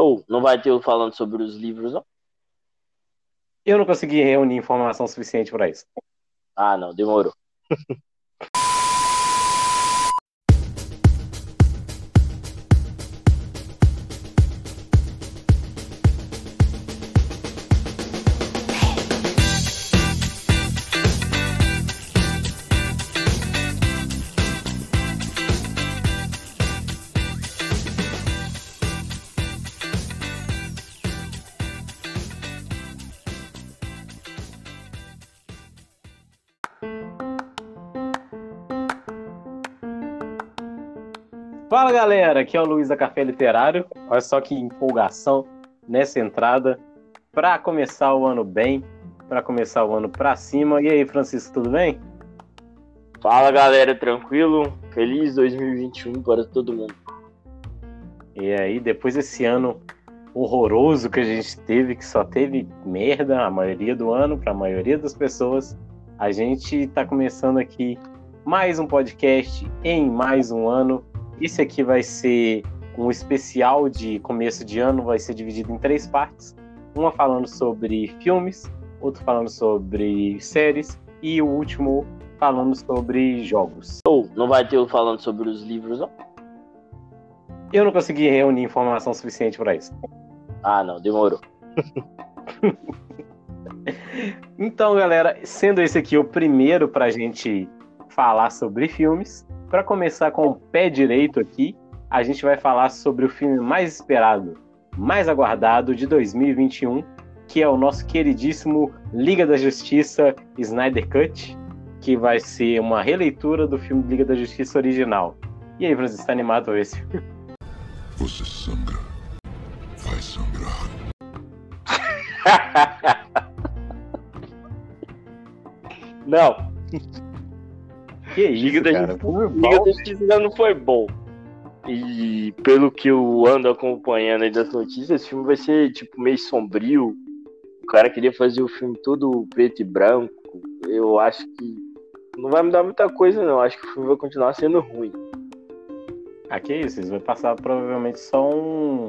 Ou não vai ter o falando sobre os livros, não? Eu não consegui reunir informação suficiente para isso. Ah, não, demorou. Fala galera, aqui é o Luiz da Café Literário. Olha só que empolgação nessa entrada para começar o ano bem, para começar o ano para cima. E aí, Francisco, tudo bem? Fala galera, tranquilo? Feliz 2021 para todo mundo. E aí, depois desse ano horroroso que a gente teve, que só teve merda a maioria do ano para a maioria das pessoas, a gente está começando aqui mais um podcast em mais um ano esse aqui vai ser um especial de começo de ano, vai ser dividido em três partes. Uma falando sobre filmes, outro falando sobre séries e o último falando sobre jogos. Ou não vai ter o falando sobre os livros, não? Eu não consegui reunir informação suficiente para isso. Ah, não, demorou. então, galera, sendo esse aqui o primeiro para a gente falar sobre filmes, para começar com o pé direito aqui, a gente vai falar sobre o filme mais esperado, mais aguardado de 2021, que é o nosso queridíssimo Liga da Justiça Snyder Cut, que vai ser uma releitura do filme Liga da Justiça original. E aí, Francisco, está animado para ver esse filme? Você sangra. Vai sangrar. Não. Que isso, Liga da cara? Liga da Justiça ainda não foi bom. E pelo que eu ando acompanhando aí das notícias, esse filme vai ser tipo meio sombrio. O cara queria fazer o filme todo preto e branco. Eu acho que não vai mudar muita coisa, não. Acho que o filme vai continuar sendo ruim. Ah, que isso? Eles vão passar provavelmente só um.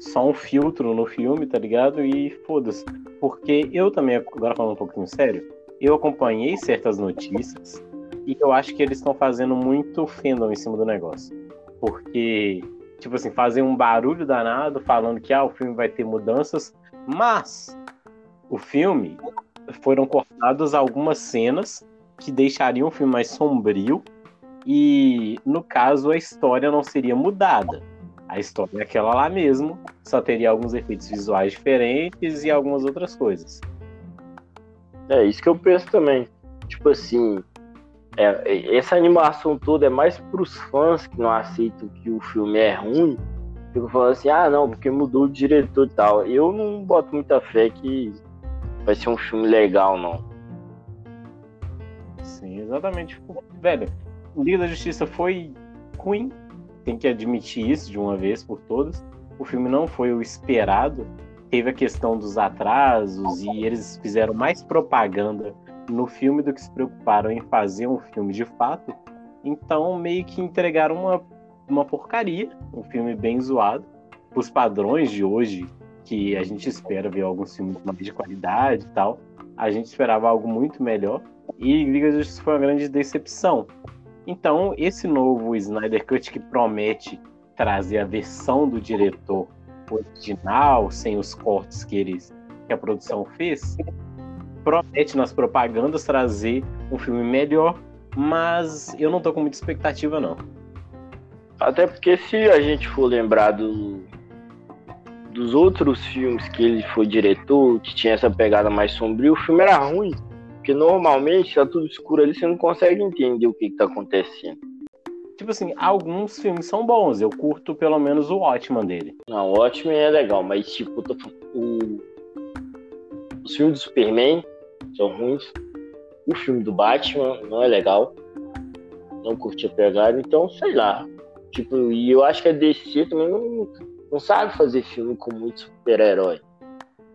Só um filtro no filme, tá ligado? E foda-se. Porque eu também, agora falando um pouquinho sério, eu acompanhei certas notícias e eu acho que eles estão fazendo muito fandom em cima do negócio. Porque, tipo assim, fazem um barulho danado falando que ah, o filme vai ter mudanças, mas o filme foram cortadas algumas cenas que deixariam o filme mais sombrio e, no caso, a história não seria mudada. A história é aquela lá mesmo, só teria alguns efeitos visuais diferentes e algumas outras coisas. É isso que eu penso também. Tipo assim, é, essa animação toda é mais pros fãs que não aceitam que o filme é ruim. Ficam falando assim, ah não, porque mudou o diretor e tal. Eu não boto muita fé que vai ser um filme legal, não. Sim, exatamente. Velho, Liga da Justiça foi ruim, tem que admitir isso de uma vez por todas. O filme não foi o esperado. Teve a questão dos atrasos e eles fizeram mais propaganda no filme do que se preocuparam em fazer um filme de fato. Então, meio que entregaram uma, uma porcaria, um filme bem zoado. Os padrões de hoje, que a gente espera ver alguns filmes de qualidade e tal, a gente esperava algo muito melhor. E Liga da Justiça foi uma grande decepção. Então, esse novo Snyder Cut que promete trazer a versão do diretor original, sem os cortes que eles que a produção fez, promete nas propagandas trazer um filme melhor, mas eu não tô com muita expectativa não. Até porque se a gente for lembrar do, dos outros filmes que ele foi diretor, que tinha essa pegada mais sombria, o filme era ruim. Porque normalmente tá tudo escuro ali, você não consegue entender o que, que tá acontecendo. Tipo assim, alguns filmes são bons, eu curto pelo menos o Watchman dele. Não, o Watchmen é legal, mas tipo, o, os filmes do Superman são ruins. O filme do Batman não é legal. Não curti a pegada, então sei lá. Tipo, e eu acho que a DC também não, não sabe fazer filme com muito super-herói.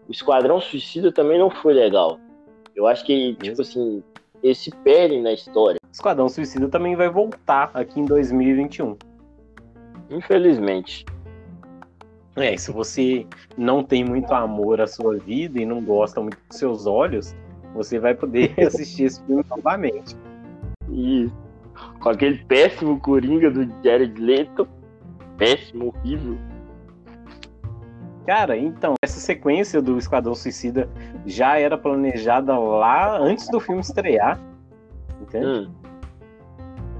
O Esquadrão Suicida também não foi legal. Eu acho que, tipo assim, esse perde na história. Esquadrão Suicida também vai voltar aqui em 2021. Infelizmente. É, se você não tem muito amor à sua vida e não gosta muito dos seus olhos, você vai poder assistir esse filme novamente. E com aquele péssimo Coringa do Jared Leto. Péssimo, horrível. Cara, então, essa sequência do Esquadrão Suicida já era planejada lá antes do filme estrear. Entende? Hum.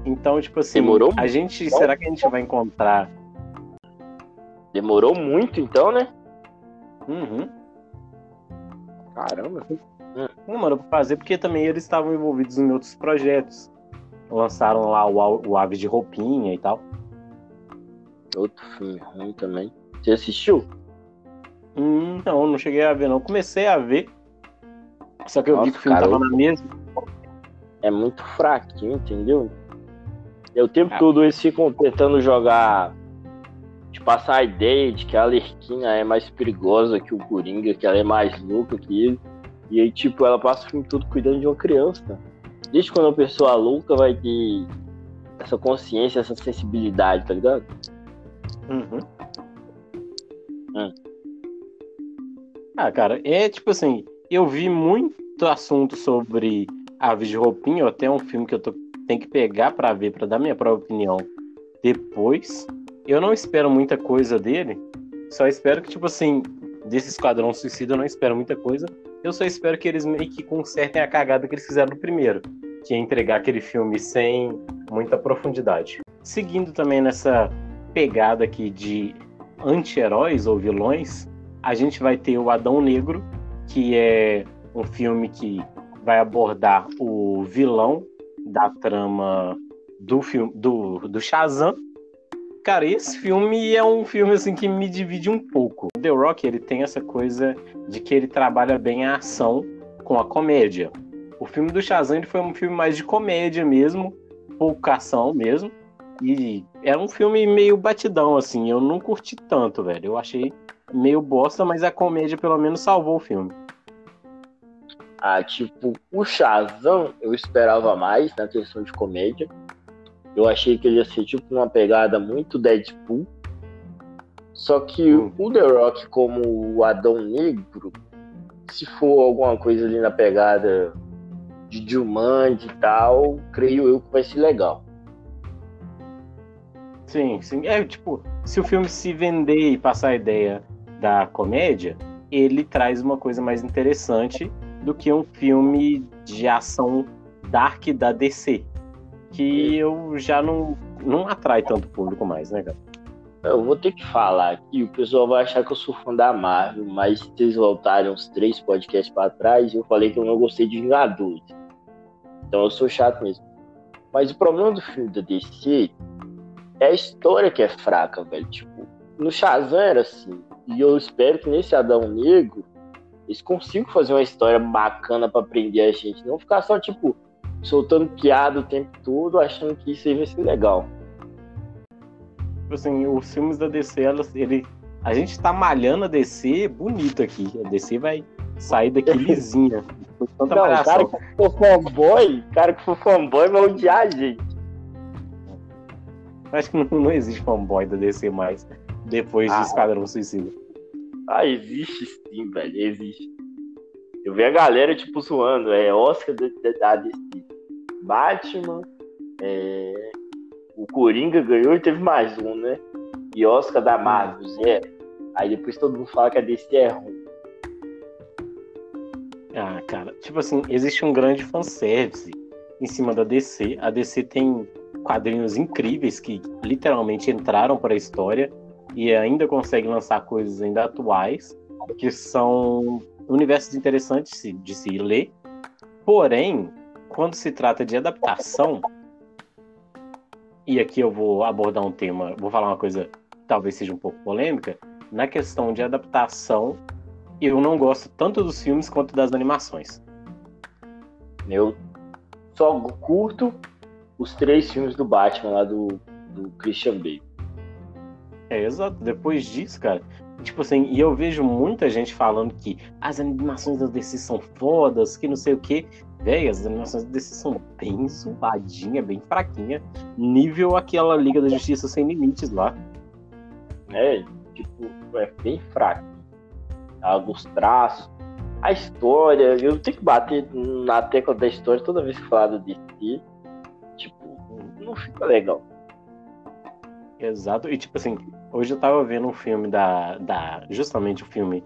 Então, tipo assim, Demorou a gente. Muito. Será que a gente vai encontrar. Demorou muito, então, né? Uhum. Caramba. Não, mano, pra fazer porque também eles estavam envolvidos em outros projetos. Lançaram lá o, o Aves de Roupinha e tal. Outro filme ruim também. Você assistiu? Hum, não, não cheguei a ver, não. Comecei a ver. Só que eu Nossa, vi que o filme cara, tava na mesma. É muito fraquinho, entendeu? E o tempo ah. todo eles ficam tentando jogar. De passar a ideia de que a Alerquina é mais perigosa que o Coringa, que ela é mais louca que ele. E aí, tipo, ela passa o filme todo cuidando de uma criança. Desde quando uma pessoa louca vai ter essa consciência, essa sensibilidade, tá ligado? Uhum. Hum. Ah, cara, é tipo assim, eu vi muito assunto sobre Aves de Roupinha, até um filme que eu tô, tenho que pegar para ver, para dar minha própria opinião depois. Eu não espero muita coisa dele, só espero que, tipo assim, desse Esquadrão Suicida eu não espero muita coisa. Eu só espero que eles meio que consertem a cagada que eles fizeram no primeiro, que é entregar aquele filme sem muita profundidade. Seguindo também nessa pegada aqui de anti-heróis ou vilões, a gente vai ter o Adão Negro, que é um filme que vai abordar o vilão da trama do filme do, do Shazam. Cara, esse filme é um filme assim que me divide um pouco. The Rock, ele tem essa coisa de que ele trabalha bem a ação com a comédia. O filme do Shazam foi um filme mais de comédia mesmo, pouca ação mesmo. E era um filme meio batidão, assim. Eu não curti tanto, velho. Eu achei meio bosta, mas a comédia pelo menos salvou o filme. Ah, tipo, o Shazam eu esperava mais na questão de comédia. Eu achei que ele ia ser tipo uma pegada muito Deadpool. Só que hum. o The Rock como o Adão Negro, se for alguma coisa ali na pegada de Jumanji e tal, creio eu que vai ser legal. Sim, sim. É tipo, se o filme se vender e passar a ideia da comédia, ele traz uma coisa mais interessante do que um filme de ação dark da DC, que eu já não, não atrai tanto público mais, né, cara? Eu vou ter que falar aqui, o pessoal vai achar que eu sou fã da Marvel, mas vocês voltarem uns três podcasts para trás, eu falei que eu não gostei de Vingadores. Então eu sou chato mesmo. Mas o problema do filme da DC é a história que é fraca, velho. Tipo, no Shazam era assim. E eu espero que nesse Adão Negro eles consigam fazer uma história bacana para prender a gente. Não ficar só, tipo, soltando piada o tempo todo, achando que isso aí vai ser legal. Tipo assim, os filmes da DC, elas, ele, a gente tá malhando a DC bonito aqui. A DC vai sair daqui lisinha. Não, cara que for fanboy, cara que for fanboy vai odiar a gente. Acho que não, não existe fanboy da DC mais depois ah, de Esquadrão Suicida. Ah, existe sim, velho, existe. Eu vi a galera, tipo, zoando. É Oscar da, DC. Batman, é... o Coringa ganhou e teve mais um, né? E Oscar da Marvel, zero. Aí depois todo mundo fala que a DC é ruim. Ah, cara, tipo assim, existe um grande fanservice em cima da DC. A DC tem quadrinhos incríveis que literalmente entraram para a história e ainda consegue lançar coisas ainda atuais, que são universos interessantes de se ler. Porém, quando se trata de adaptação, e aqui eu vou abordar um tema, vou falar uma coisa que talvez seja um pouco polêmica, na questão de adaptação, eu não gosto tanto dos filmes quanto das animações. Eu só curto os três filmes do Batman lá do, do Christian Bale. É, exato. Depois disso, cara, tipo assim, e eu vejo muita gente falando que as animações da DC são fodas, que não sei o que. Véi, as animações da DC são bem zoadinha, bem fraquinha. Nível aquela Liga da Justiça Sem Limites lá. É, tipo, é bem fraco. Alguns traços. A história, eu tenho que bater na tecla da história toda vez que falar do DC. Tipo, não fica legal. Exato. E tipo assim, hoje eu tava vendo um filme da. da justamente o filme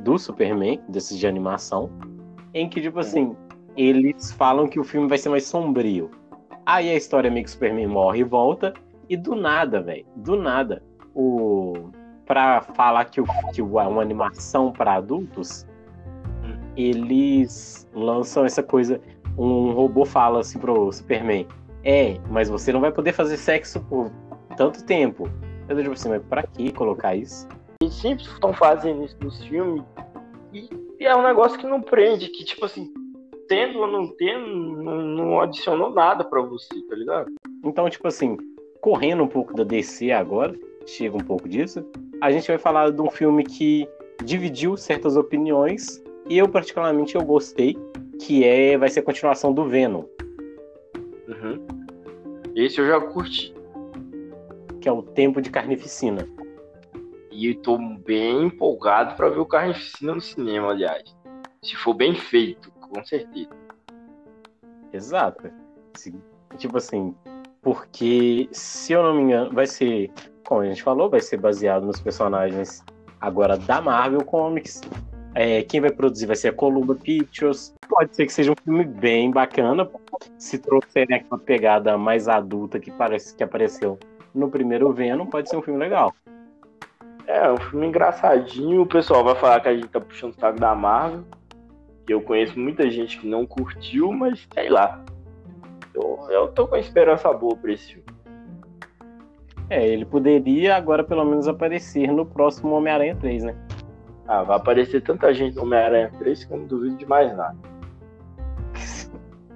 do Superman, desses de animação, em que, tipo assim, eles falam que o filme vai ser mais sombrio. Aí a história meio que o Superman morre e volta, e do nada, velho, do nada, o. Pra falar que, o, que é uma animação para adultos, eles lançam essa coisa. Um robô fala assim pro Superman: É, mas você não vai poder fazer sexo por tanto tempo. Eu digo assim, mas pra que colocar isso? Eles sempre estão fazendo isso nos filmes. E, e, é um negócio que não prende, que tipo assim, tendo ou não tendo, não, não adicionou nada para você, tá ligado? Então, tipo assim, correndo um pouco da DC agora, chega um pouco disso, a gente vai falar de um filme que dividiu certas opiniões e eu particularmente eu gostei, que é vai ser a continuação do Venom. Uhum. Esse eu já curti. Que é o Tempo de Carnificina. E eu tô bem empolgado para ver o Carnificina no cinema, aliás. Se for bem feito, com certeza. Exato. Tipo assim, porque se eu não me engano, vai ser, como a gente falou, vai ser baseado nos personagens agora da Marvel Comics. É, quem vai produzir vai ser a Columbia Pictures. Pode ser que seja um filme bem bacana. Se trouxerem aquela pegada mais adulta que parece que apareceu no primeiro Venom, pode ser um filme legal. É, um filme engraçadinho. O pessoal vai falar que a gente tá puxando o saco da Marvel. Eu conheço muita gente que não curtiu, mas sei lá. Eu, eu tô com a esperança boa pra esse filme. É, ele poderia agora pelo menos aparecer no próximo Homem-Aranha 3, né? Ah, vai aparecer tanta gente no Homem-Aranha 3 que eu não duvido de mais nada.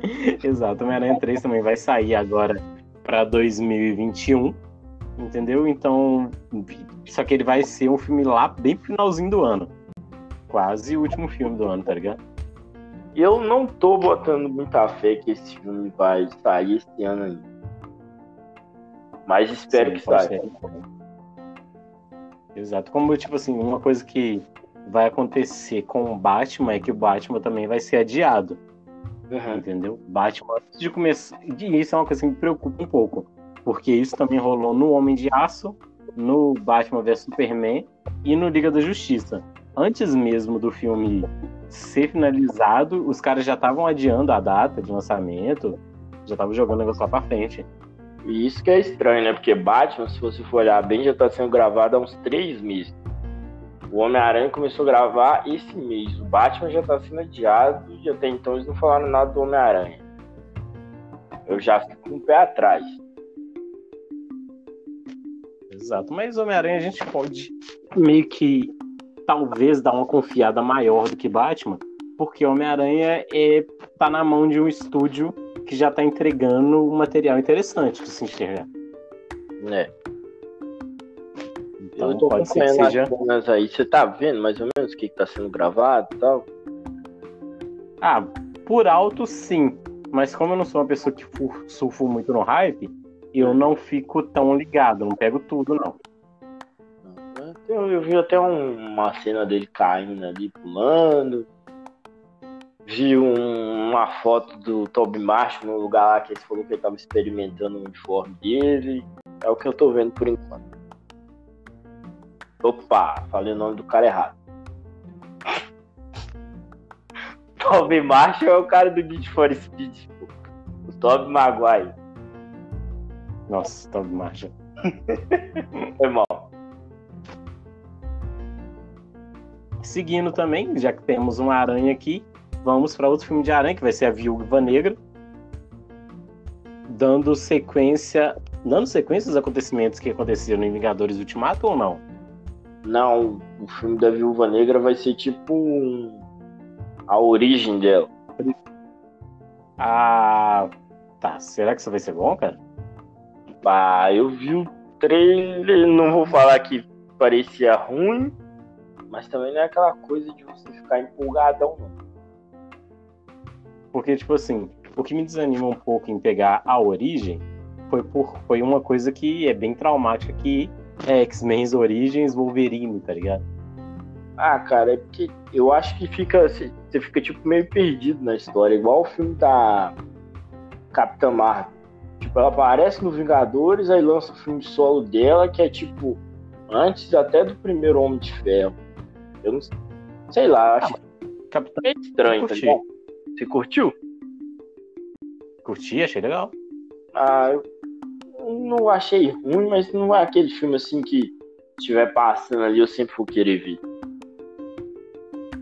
Exato, Homem-Aranha 3 também vai sair agora para 2021 entendeu? Então, só que ele vai ser um filme lá bem finalzinho do ano. Quase o último filme do ano, tá ligado? Eu não tô botando muita fé que esse filme vai sair esse ano ainda. Mas espero Sim, que saia. Exato. Como, tipo assim, uma coisa que vai acontecer com o Batman é que o Batman também vai ser adiado. Uhum. Entendeu? Batman, antes de começar. E isso é uma coisa que me preocupa um pouco porque isso também rolou no Homem de Aço, no Batman vs Superman e no Liga da Justiça. Antes mesmo do filme ser finalizado, os caras já estavam adiando a data de lançamento, já estavam jogando o negócio lá pra frente. E isso que é estranho, né? Porque Batman, se você for olhar bem, já tá sendo gravado há uns três meses. O Homem-Aranha começou a gravar esse mês. O Batman já tá sendo adiado e até então eles não falaram nada do Homem-Aranha. Eu já fico com um o pé atrás. Exato. Mas Homem-Aranha a gente pode meio que talvez dar uma confiada maior do que Batman, porque Homem-Aranha é, tá na mão de um estúdio que já tá entregando um material interessante de se enxergar. É. Então pode ser que seja. Aí. Você tá vendo mais ou menos o que, que tá sendo gravado e tal? Ah, por alto sim. Mas como eu não sou uma pessoa que surfo muito no hype, eu não fico tão ligado, não pego tudo, não. Eu, eu vi até um, uma cena dele caindo ali, pulando. Vi um, uma foto do Toby Marshall no lugar lá que ele falou que ele tava experimentando o uniforme dele. É o que eu tô vendo por enquanto. Opa, falei o nome do cara errado. Toby Marshall é o cara do Need for Speed. O Toby Maguire. Nossa, Toby Marshall. Foi mal. Seguindo também, já que temos uma aranha aqui, vamos para outro filme de aranha, que vai ser a Viúva Negra. Dando sequência. Dando sequência aos acontecimentos que aconteceram em Vingadores Ultimato ou não? Não, o filme da Viúva Negra vai ser tipo um... a origem dela. Ah, tá. Será que isso vai ser bom, cara? Ah, eu vi o trailer, não vou falar que parecia ruim, mas também não é aquela coisa de você ficar empolgadão, não. Porque, tipo assim, o que me desanima um pouco em pegar a origem foi, por, foi uma coisa que é bem traumática que é, X-Men Origins Wolverine, tá ligado? Ah, cara, é porque eu acho que fica. Você fica tipo meio perdido na história, igual o filme da Capitã Marvel. Tipo, ela aparece no Vingadores, aí lança o filme solo dela, que é tipo antes até do primeiro Homem de Ferro. Eu não sei lá, acho ah, Capitã... é estranho, tá ligado? Você curtiu? Curti, achei legal. Ah, eu não achei ruim, mas não é aquele filme assim que estiver passando ali eu sempre vou querer ver.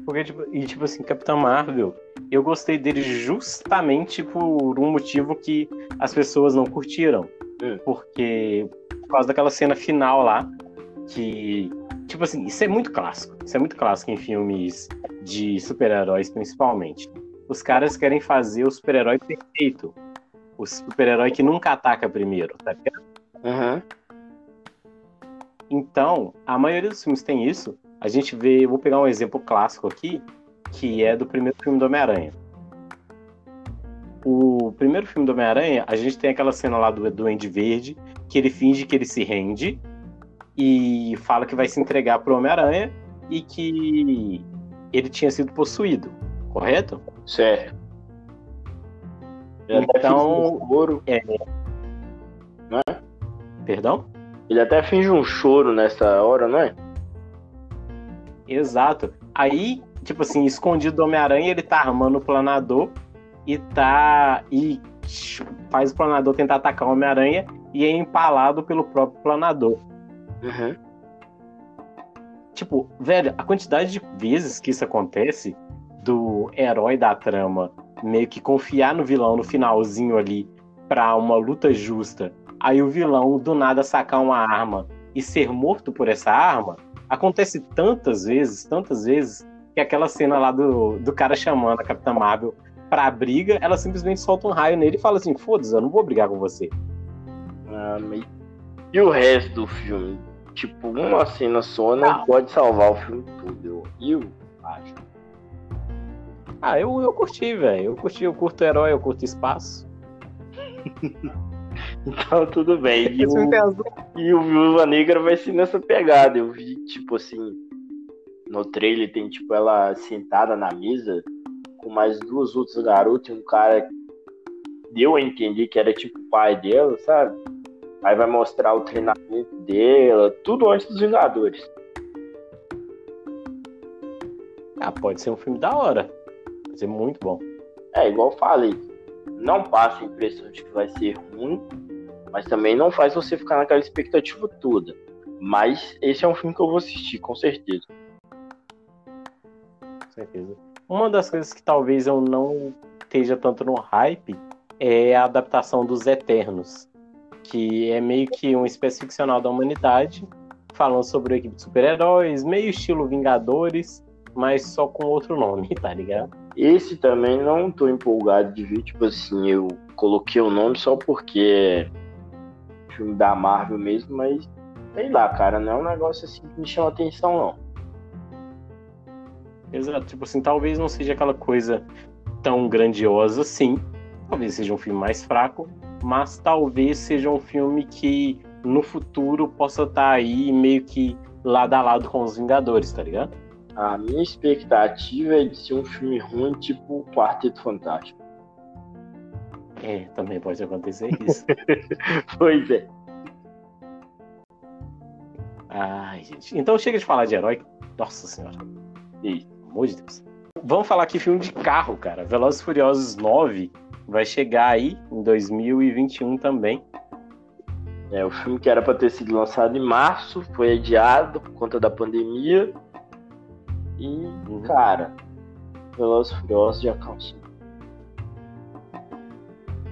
Porque, tipo, e tipo assim, Capitão Marvel, eu gostei dele justamente por um motivo que as pessoas não curtiram. Hum. Porque, por causa daquela cena final lá, que. Tipo assim, isso é muito clássico. Isso é muito clássico em filmes de super-heróis, principalmente. Os caras querem fazer o super-herói perfeito. O super-herói que nunca ataca primeiro, tá ligado? Uhum. Então, a maioria dos filmes tem isso, a gente vê, vou pegar um exemplo clássico aqui, que é do primeiro filme do Homem-Aranha. O primeiro filme do Homem-Aranha, a gente tem aquela cena lá do Duende Verde, que ele finge que ele se rende e fala que vai se entregar pro Homem-Aranha e que ele tinha sido possuído, correto? Certo. Ele então, um choro. É... Não é? Perdão? Ele até finge um choro nessa hora, não é? Exato. Aí, tipo assim, escondido do Homem-Aranha, ele tá armando o planador e tá. E faz o planador tentar atacar o Homem-Aranha e é empalado pelo próprio planador. Uhum. Tipo, velho, a quantidade de vezes que isso acontece do herói da trama meio que confiar no vilão no finalzinho ali pra uma luta justa, aí o vilão do nada sacar uma arma e ser morto por essa arma, Acontece tantas vezes, tantas vezes, que aquela cena lá do, do cara chamando a Capitã Marvel pra briga, ela simplesmente solta um raio nele e fala assim: foda-se, eu não vou brigar com você. Ah. E o resto do filme? Tipo, uma cena só não, não. pode salvar o filme todo, eu, eu acho. Ah, eu, eu curti, velho. Eu curti, eu curto herói, eu curto espaço. Então tudo bem. E o, e o Viúva Negra vai ser nessa pegada. Eu vi, tipo assim, no trailer tem tipo ela sentada na mesa com mais duas outras garotas e um cara deu a entender que era tipo o pai dela, sabe? Aí vai mostrar o treinamento dela, tudo antes dos Vingadores. Ah, pode ser um filme da hora. Pode ser muito bom. É, igual eu falei. Não passa a impressão de que vai ser ruim, mas também não faz você ficar naquela expectativa toda. Mas esse é um filme que eu vou assistir, com certeza. Certeza. Uma das coisas que talvez eu não esteja tanto no hype é a adaptação dos Eternos, que é meio que uma espécie ficcional da humanidade, falando sobre uma equipe de super-heróis, meio estilo Vingadores, mas só com outro nome, tá ligado? Esse também não tô empolgado de ver, tipo assim, eu coloquei o nome só porque filme da Marvel mesmo, mas sei lá, cara, não é um negócio assim que me chama atenção, não. Exato, tipo assim, talvez não seja aquela coisa tão grandiosa assim, talvez seja um filme mais fraco, mas talvez seja um filme que no futuro possa estar tá aí meio que lado a lado com os Vingadores, tá ligado? A minha expectativa é de ser um filme ruim, tipo Quarteto Fantástico. É, também pode acontecer isso. pois é. Ai, gente. Então chega de falar de herói. Nossa senhora. Pelo amor de Deus. Vamos falar aqui filme de carro, cara. Velozes Furiosos 9 vai chegar aí em 2021 também. É, o filme que era para ter sido lançado em março foi adiado por conta da pandemia. E, uhum. cara, Velozes Furiosos já cansou.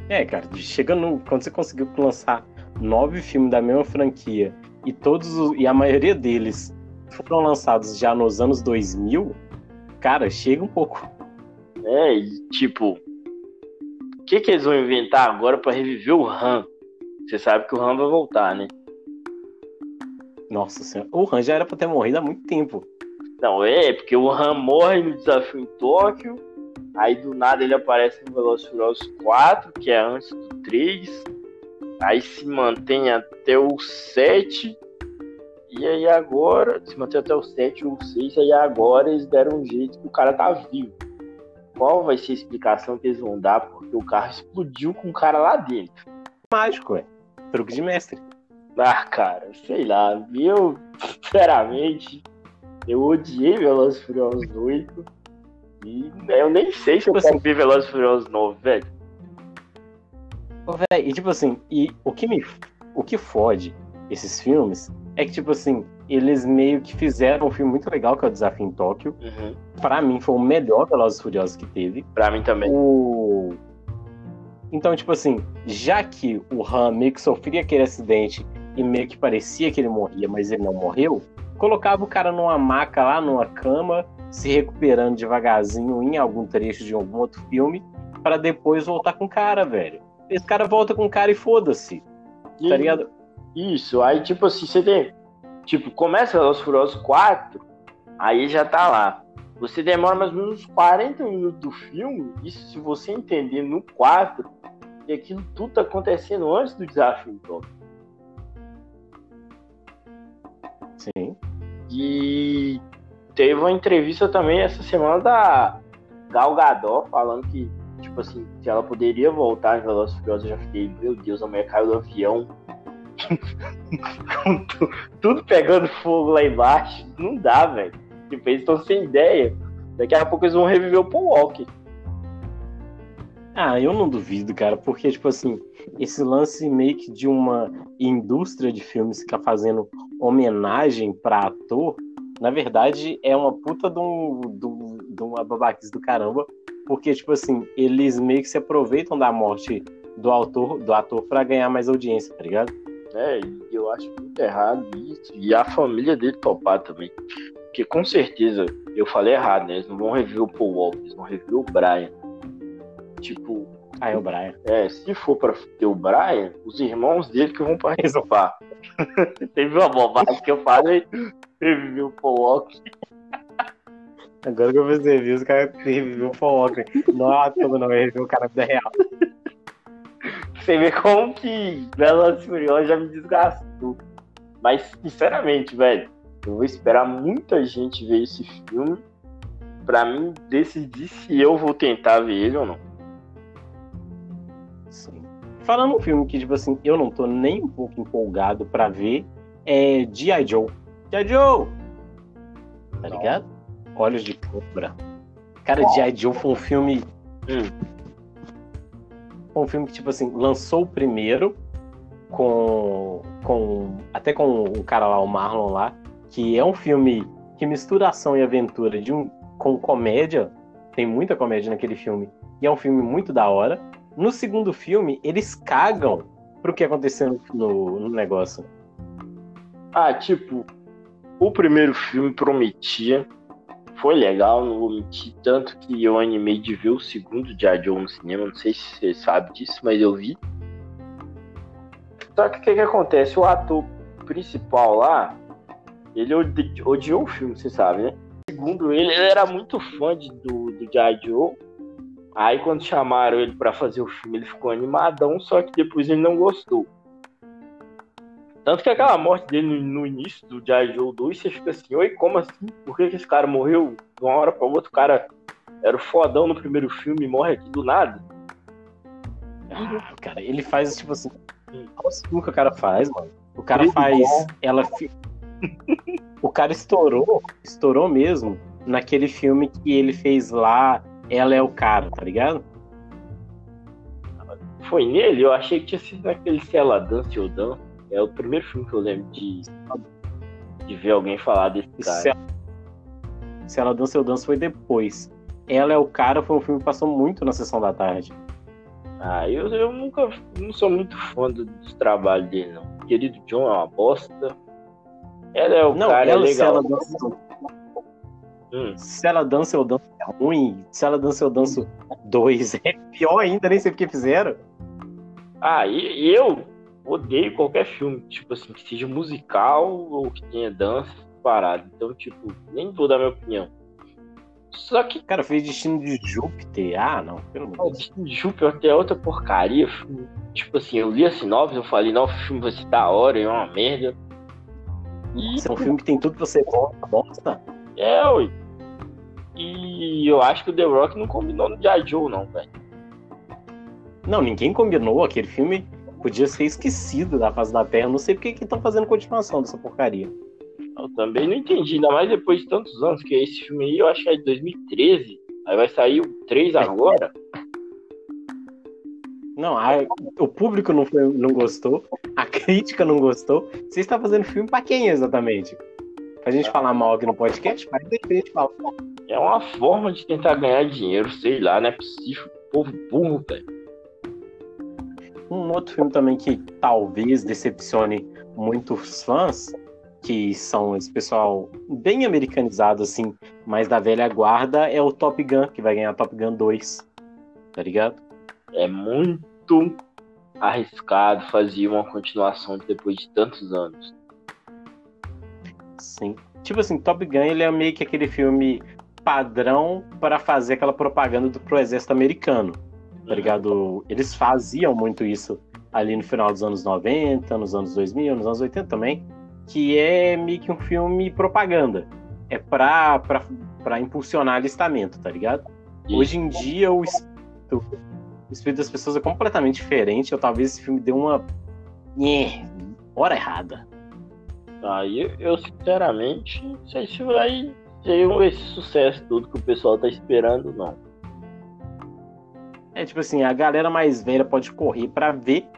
É, cara, chegando quando você conseguiu lançar nove filmes da mesma franquia e todos e a maioria deles foram lançados já nos anos 2000, cara, chega um pouco. É, e tipo, o que que eles vão inventar agora para reviver o Han? Você sabe que o Han vai voltar, né? Nossa senhora, o Han já era para ter morrido há muito tempo. Não, é, porque o Han morre no desafio em Tóquio, Aí do nada ele aparece no Furiosos 4, que é antes do 3. Aí se mantém até o 7. E aí agora, se manter até o 7 ou o 6, aí agora eles deram um jeito que o cara tá vivo. Qual vai ser a explicação que eles vão dar? Porque o carro explodiu com o cara lá dentro. Mágico, é. Truque de mestre. Ah, cara, sei lá. Eu, sinceramente, eu odiei Velozes Furiosos 8. E eu nem sei se eu Tipo assim- quero ver Velozes Furiosos 9, velho. Ô, véi, e tipo assim, e o que me. O que fode esses filmes é que, tipo assim, eles meio que fizeram um filme muito legal, que é o Desafio em Tóquio. Uhum. Pra mim, foi o melhor Velozes Furiosos que teve. Pra mim também. O... Então, tipo assim, já que o Han meio que sofria aquele acidente e meio que parecia que ele morria, mas ele não morreu, colocava o cara numa maca lá, numa cama, se recuperando devagarzinho em algum trecho de algum outro filme, pra depois voltar com o cara, velho. Esse cara volta com o cara e foda-se, tá ligado? Isso, aí tipo assim, você tem. Tipo, começa Velozes Furiosos 4, aí já tá lá. Você demora mais ou menos uns 40 minutos do filme, isso se você entender no 4, e aquilo tudo tá acontecendo antes do desafio Tóquio. Sim. E teve uma entrevista também essa semana da Gal Gadot falando que, tipo assim, se ela poderia voltar em Velozes Furiosos, eu já fiquei, meu Deus, a mulher caiu do avião. Com tu- tudo pegando fogo lá embaixo. Não dá, velho. Tipo, eles estão sem ideia. Daqui a pouco eles vão reviver o Paul Walker. Ah, eu não duvido, cara, porque, tipo assim, esse lance meio que de uma indústria de filmes ficar fazendo homenagem pra ator, na verdade, é uma puta de, um, de, de uma babaquice do caramba, porque, tipo assim, eles meio que se aproveitam da morte do autor, do ator pra ganhar mais audiência, tá ligado? É, e eu acho muito errado isso. E a família dele topar também. Porque com certeza, eu falei errado, né? Eles não vão reviver o Paul Walker, eles vão reviver o Brian. Tipo, Ah, é o Brian. É, se for pra ter o Brian, os irmãos dele que vão participar. Teve uma bobagem que eu falei, reviveu o Paul Walker. Agora que eu percebi, os caras reviveu o Paul Walker. Não é ator, não, reviveu o cara da real. Você vê como que Velozes e Furiosos já me desgastou. Mas, sinceramente, velho, eu vou esperar muita gente ver esse filme pra mim decidir se eu vou tentar ver ele ou não. Sim. Falando um filme que, tipo assim, eu não tô nem um pouco empolgado pra ver, é G.I. Joe. G.I. Joe! Tá Não. ligado? Olhos de Cobra. Cara, G.I. Joe foi um filme. Hum. Um filme que, tipo assim, lançou o primeiro com. com até com o cara lá, o Marlon lá, que é um filme que mistura ação e aventura de um, com comédia. Tem muita comédia naquele filme. E é um filme muito da hora. No segundo filme, eles cagam pro que aconteceu no, no negócio. Ah, tipo, o primeiro filme prometia. Foi legal, não vou mentir. Tanto que eu animei de ver o segundo de Joe no cinema. Não sei se você sabe disso, mas eu vi. Só que o que, que acontece? O ator principal lá, ele odi- odiou o filme, você sabe, né? Segundo ele, ele era muito fã de, do, do G.I. Joe. Aí quando chamaram ele pra fazer o filme, ele ficou animadão, só que depois ele não gostou. Tanto que aquela morte dele no, no início do G.I. Joe 2, você fica assim, oi, como assim? Por que, que esse cara morreu de uma hora pra outra? O cara era o fodão no primeiro filme e morre aqui do nada. Ah, cara, ele faz, tipo assim. Olha o filme que o cara faz, mano. O cara Muito faz. bom. Ela. fi- o cara estourou, estourou mesmo naquele filme que ele fez lá. Ela é o cara, tá ligado? Foi nele? Eu achei que tinha sido naquele Se Ela Dança Eu Danço. É o primeiro filme que eu lembro de, de ver alguém falar desse cara. se, ela, se ela dança, eu danço foi depois. Ela é o cara, foi um filme que passou muito na sessão da tarde. Ah, eu, eu nunca não sou muito fã do- dos trabalhos dele, não. Querido John é uma bosta. Ela é o Não, cara, é ela, se legal. ela dança, Hum. se ela dança, eu danço é ruim. Se ela dança, eu danço dois. É pior ainda, nem sei porque fizeram. Ah, e, e eu odeio qualquer filme, tipo assim, que seja musical ou que tenha dança parado. Então, tipo, nem vou dar minha opinião. Só que Cara, fez Destino de Júpiter. Ah, não, pelo amor o de Deus. Destino de Júpiter até outra porcaria. Tipo assim, eu li a sinopse, eu falei, não, o filme vai ser da hora, é uma merda. E Esse é um filme que tem tudo pra você bosta. é, ui. E eu acho que o The Rock não combinou no G.I. Joe, não, velho. Não, ninguém combinou. Aquele filme podia ser esquecido da face da Terra. Não sei porque que estão fazendo continuação dessa porcaria. Eu também não entendi, ainda mais depois de tantos anos, que esse filme aí eu acho que é de 2013. Aí vai sair o 3 agora. Não, a- o público não, foi- não gostou, a crítica não gostou. Você está fazendo filme pra quem exatamente? Pra gente falar mal aqui no podcast? Mas deixa a gente falar. É uma forma de tentar ganhar dinheiro, sei lá, não é possível. Povo burro, velho. Um outro filme também que talvez decepcione muitos fãs, que são esse pessoal bem americanizado, assim, mas da velha guarda, é o Top Gun, que vai ganhar Top Gun 2. Tá ligado? É muito arriscado fazer uma continuação depois de tantos anos. Sim. Tipo assim, Top Gun, ele é meio que aquele filme padrão para fazer aquela propaganda do, pro exército americano. Tá ligado? Eles faziam muito isso ali no final dos anos 90, nos anos 2000, nos anos 80 também, que é meio que um filme propaganda. É pra, pra, pra impulsionar alistamento, tá ligado? Isso. Hoje em dia o espírito, o espírito das pessoas é completamente diferente. Ou talvez esse filme deu uma. Nhê, hora errada. Aí eu, eu, sinceramente não sei se vai ter esse sucesso todo que o pessoal tá esperando, não. É tipo assim, a galera mais velha pode correr pra ver.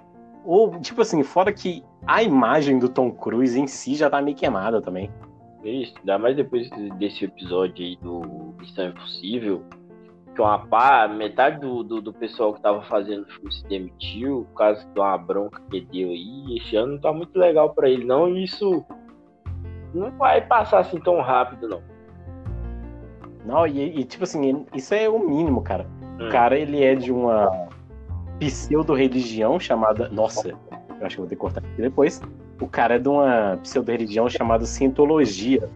Ou, tipo assim, fora que a imagem do Tom Cruise em si já tá meio queimada também. Isso, ainda mais depois desse episódio aí do Missão Impossível, que uma pá, metade do, do, do pessoal que tava fazendo o filme se demitiu, por causa de uma bronca que deu aí. Esse ano não tá muito legal pra ele, não. E isso não vai passar assim tão rápido, não. Não, e, e, tipo assim, isso é o mínimo, cara. Hum. O cara, ele é de uma pseudo-religião chamada. Nossa, eu acho que eu vou ter que cortar aqui depois. O cara é de uma pseudo-religião chamada Cientologia.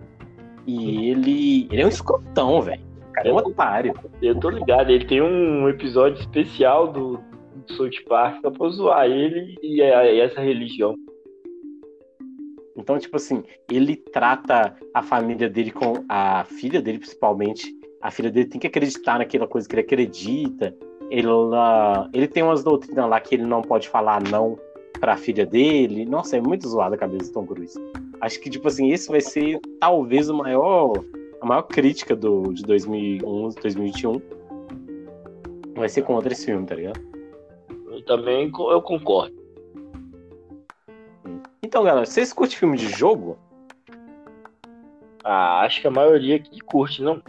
E ele. Ele é um escrotão, velho. O cara é um otário. Eu tô ligado, ele tem um episódio especial do, do South Park só pra zoar ele e, e essa religião. Então, tipo assim, ele trata a família dele com a filha dele, principalmente. A filha dele tem que acreditar naquela coisa que ele acredita. Ele, ele tem umas doutrinas lá que ele não pode falar não pra filha dele. Nossa, é muito zoado a cabeça do Tom Cruise. Acho que, tipo assim, esse vai ser talvez o maior, a maior crítica do, de 2011, 2021. Vai ser contra esse filme, tá ligado? Eu também eu concordo. Então, galera, vocês curtem filme de jogo? Ah, acho que a maioria aqui curte, não?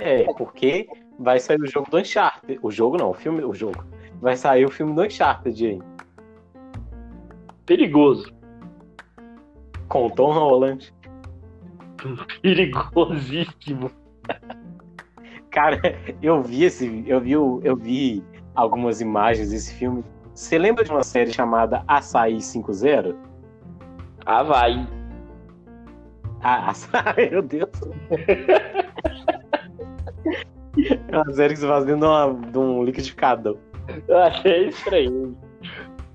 É, porque vai sair o jogo do Uncharted. O jogo não, o filme, o jogo. Vai sair o filme do Uncharted aí. Perigoso. Com o Tom Holland. Perigosíssimo. Cara, eu vi esse. Eu vi, eu vi algumas imagens desse filme. Você lembra de uma série chamada Açaí 5.0? Ah, vai. Ah, Açaí, meu Deus. É uma de, uma- de um liquidificador. Eu achei estranho.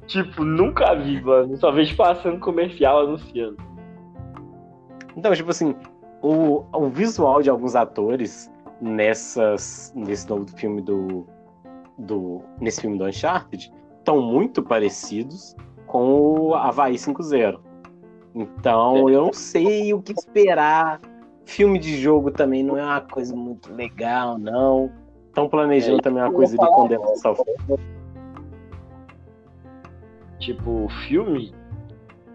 Tipo, nunca vi, mano. Só vejo passando comercial anunciando. Então, tipo assim, o, o visual de alguns atores nessas, nesse novo filme do, do. Nesse filme do Uncharted estão muito parecidos com o Havaí 5.0. Então, eu não sei o que esperar. Filme de jogo também não é uma coisa muito legal, não. Estão planejando É, também uma coisa de condenação. Tipo, filme.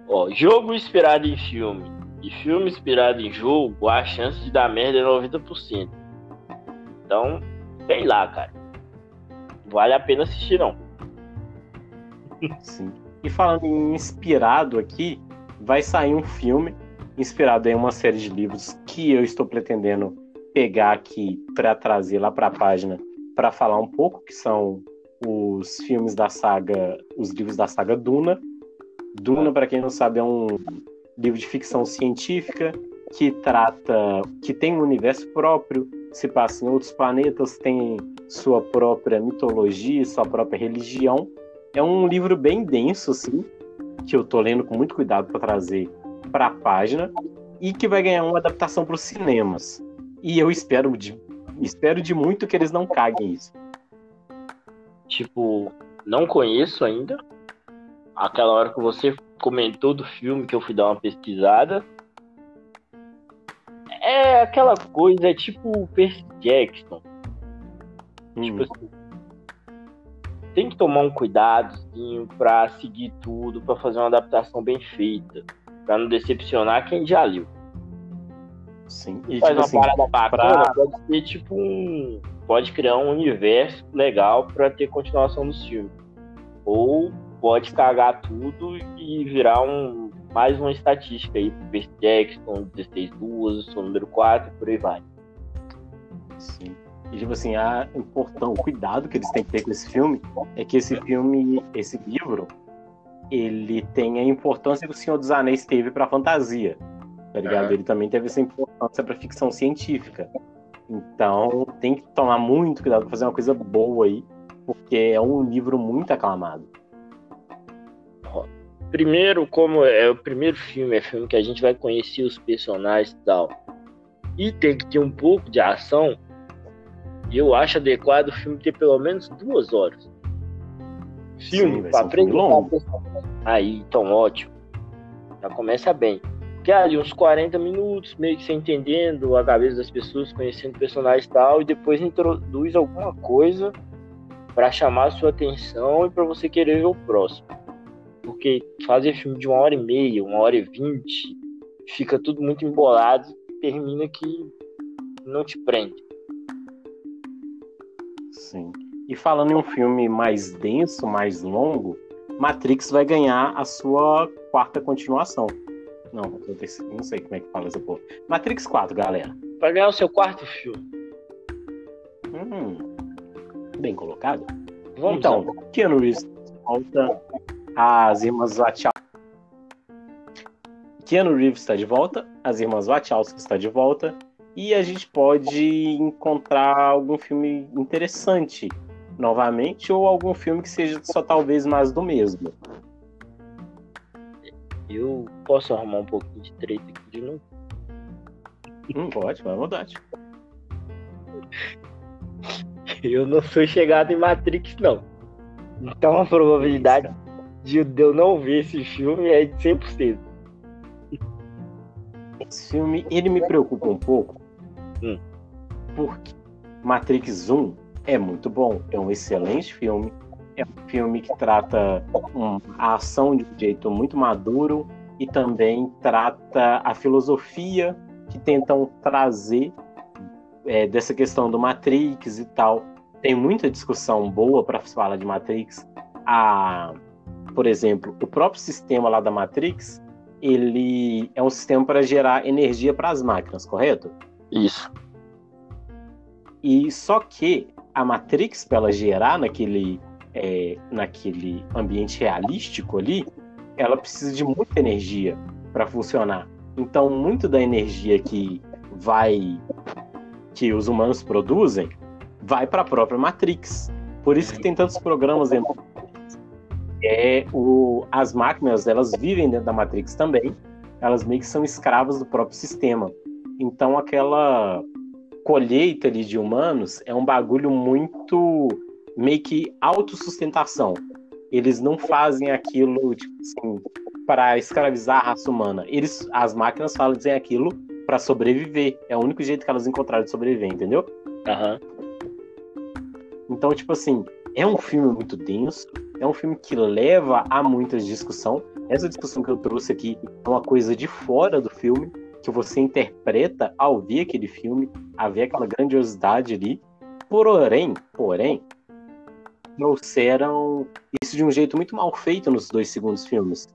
Ó, jogo inspirado em filme e filme inspirado em jogo, a chance de dar merda é 90%. Então, sei lá, cara. Vale a pena assistir, não. Sim. E falando em inspirado aqui, vai sair um filme inspirado em uma série de livros que eu estou pretendendo pegar aqui para trazer lá para a página para falar um pouco, que são os filmes da saga, os livros da saga Duna. Duna, para quem não sabe, é um livro de ficção científica que trata, que tem um universo próprio, se passa em outros planetas, tem sua própria mitologia, sua própria religião. É um livro bem denso, assim, que eu tô lendo com muito cuidado para trazer para a página e que vai ganhar uma adaptação para os cinemas. E eu espero de, espero de muito que eles não caguem isso. Tipo, não conheço ainda. Aquela hora que você comentou do filme que eu fui dar uma pesquisada. É aquela coisa, é tipo o Percy Jackson. Hum. Tipo assim, tem que tomar um cuidadozinho pra seguir tudo, pra fazer uma adaptação bem feita, pra não decepcionar quem já leu. Sim. E, Faz tipo uma assim, parada bacana, pra- pode ser tipo um. Pode criar um universo legal pra ter continuação dos filmes. Ou pode cagar tudo e virar um mais uma estatística aí pro Percy Jackson, 16 duas, número 4 e por aí vai. Sim. E tipo assim, a importância, o cuidado que eles têm que ter com esse filme é que esse filme, esse livro, ele tem a importância que o Senhor dos Anéis teve pra fantasia. Tá ligado? Aham. Ele também teve essa importância pra ficção científica. Então, tem que tomar muito cuidado pra fazer uma coisa boa aí, porque é um livro muito aclamado. Primeiro, como é o primeiro filme, é filme que a gente vai conhecer os personagens e tal. E tem que ter um pouco de ação. Eu acho adequado o filme ter pelo menos duas horas. Filme, Sim, pra personagem. Aí, então ótimo. Já começa bem. Porque ali uns 40 minutos, meio que você entendendo a cabeça das pessoas, conhecendo o personagem e tal, e depois introduz alguma coisa pra chamar a sua atenção e pra você querer ver o próximo. Porque fazer filme de uma hora e meia, uma hora e vinte, fica tudo muito embolado e termina que não te prende. Sim. E falando em um filme mais denso, mais longo, Matrix vai ganhar a sua quarta continuação. Não, não sei como é que fala essa porra. Matrix 4, galera. Pra ganhar o seu quarto filme. Hum, bem colocado. Vamos então, lá. Keanu Reeves volta, as irmãs Wachowski. Keanu Reeves está de volta, as irmãs Wachowski está de volta, e a gente pode encontrar algum filme interessante novamente, ou algum filme que seja só talvez mais do mesmo. Eu posso arrumar um pouquinho de treta aqui de novo. Hum, pode, vai à vontade. Eu não sou chegado em Matrix, não. Então a probabilidade de eu não ver esse filme é de 100%. Esse filme, ele me preocupa um pouco, Hum. porque Matrix 1 é muito bom, é um excelente filme, é um filme que trata um- a ação de um jeito muito maduro e também trata a filosofia que tentam trazer é, dessa questão do Matrix e tal. Tem muita discussão boa para falar de Matrix. A, por exemplo, o próprio sistema lá da Matrix ele é um sistema para gerar energia para as máquinas, correto? Isso. E só que a Matrix, para ela gerar naquele, é, naquele ambiente realístico ali, ela precisa de muita energia para funcionar. Então, muito da energia que vai que os humanos produzem vai para a própria Matrix. Por isso que tem tantos programas dentro. É o, as máquinas, elas vivem dentro da Matrix também. Elas meio que são escravas do próprio sistema. Então, aquela colheita ali de humanos é um bagulho muito meio que autossustentação. Eles não fazem aquilo, tipo assim, para escravizar a raça humana. Eles, as máquinas fazem aquilo para sobreviver. É o único jeito que elas encontraram de sobreviver, entendeu? Aham. Então, tipo assim, é um filme muito denso, é um filme que leva a muita discussão. Essa discussão que eu trouxe aqui é uma coisa de fora do filme, que você interpreta ao ver aquele filme, a ver aquela grandiosidade ali. Porém, porém, trouxeram isso de um jeito muito mal feito nos dois segundos filmes.